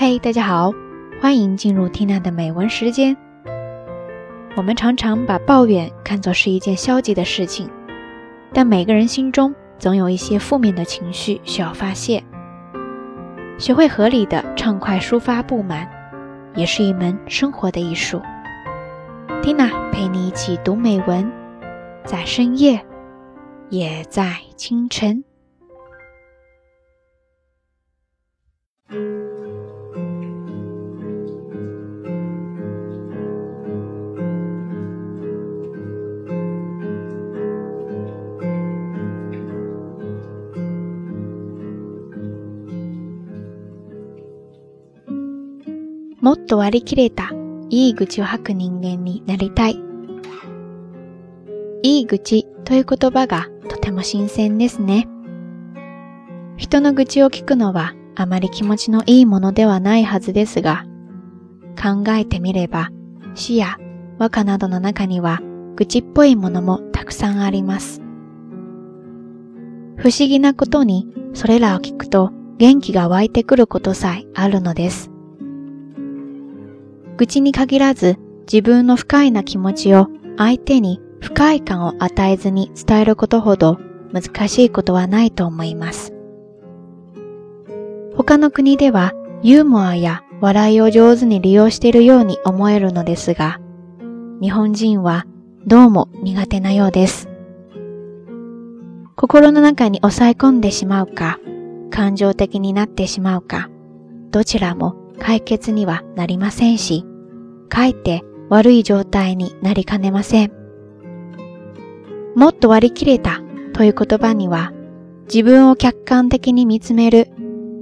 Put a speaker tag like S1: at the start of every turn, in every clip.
S1: 嘿，大家好，欢迎进入 Tina 的美文时间。我们常常把抱怨看作是一件消极的事情，但每个人心中总有一些负面的情绪需要发泄。学会合理的畅快抒发不满，也是一门生活的艺术。Tina 陪你一起读美文，在深夜，也在清晨。もっと割り切れたいい愚痴を吐く人間になりたい。いい愚痴という言葉がとても新鮮ですね。人の愚痴を聞くのはあまり気持ちのいいものではないはずですが、考えてみれば詩や和歌などの中には愚痴っぽいものもたくさんあります。不思議なことにそれらを聞くと元気が湧いてくることさえあるのです。愚痴に限らず自分の不快な気持ちを相手に不快感を与えずに伝えることほど難しいことはないと思います。他の国ではユーモアや笑いを上手に利用しているように思えるのですが、日本人はどうも苦手なようです。心の中に抑え込んでしまうか、感情的になってしまうか、どちらも解決にはなりませんし、かえって悪い状態になりかねません。もっと割り切れたという言葉には、自分を客観的に見つめる、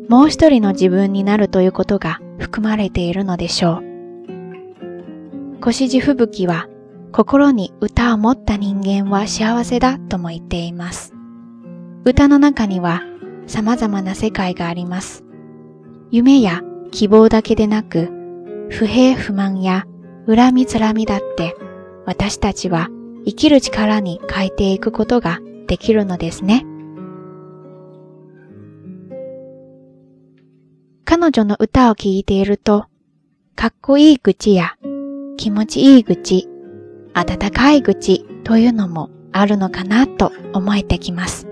S1: もう一人の自分になるということが含まれているのでしょう。腰地吹雪は、心に歌を持った人間は幸せだとも言っています。歌の中には様々な世界があります。夢や希望だけでなく、不平不満や恨みつらみだって私たちは生きる力に変えていくことができるのですね。彼女の歌を聴いていると、かっこいい愚痴や気持ちいい愚痴、温かい愚痴というのもあるのかなと思えてきます。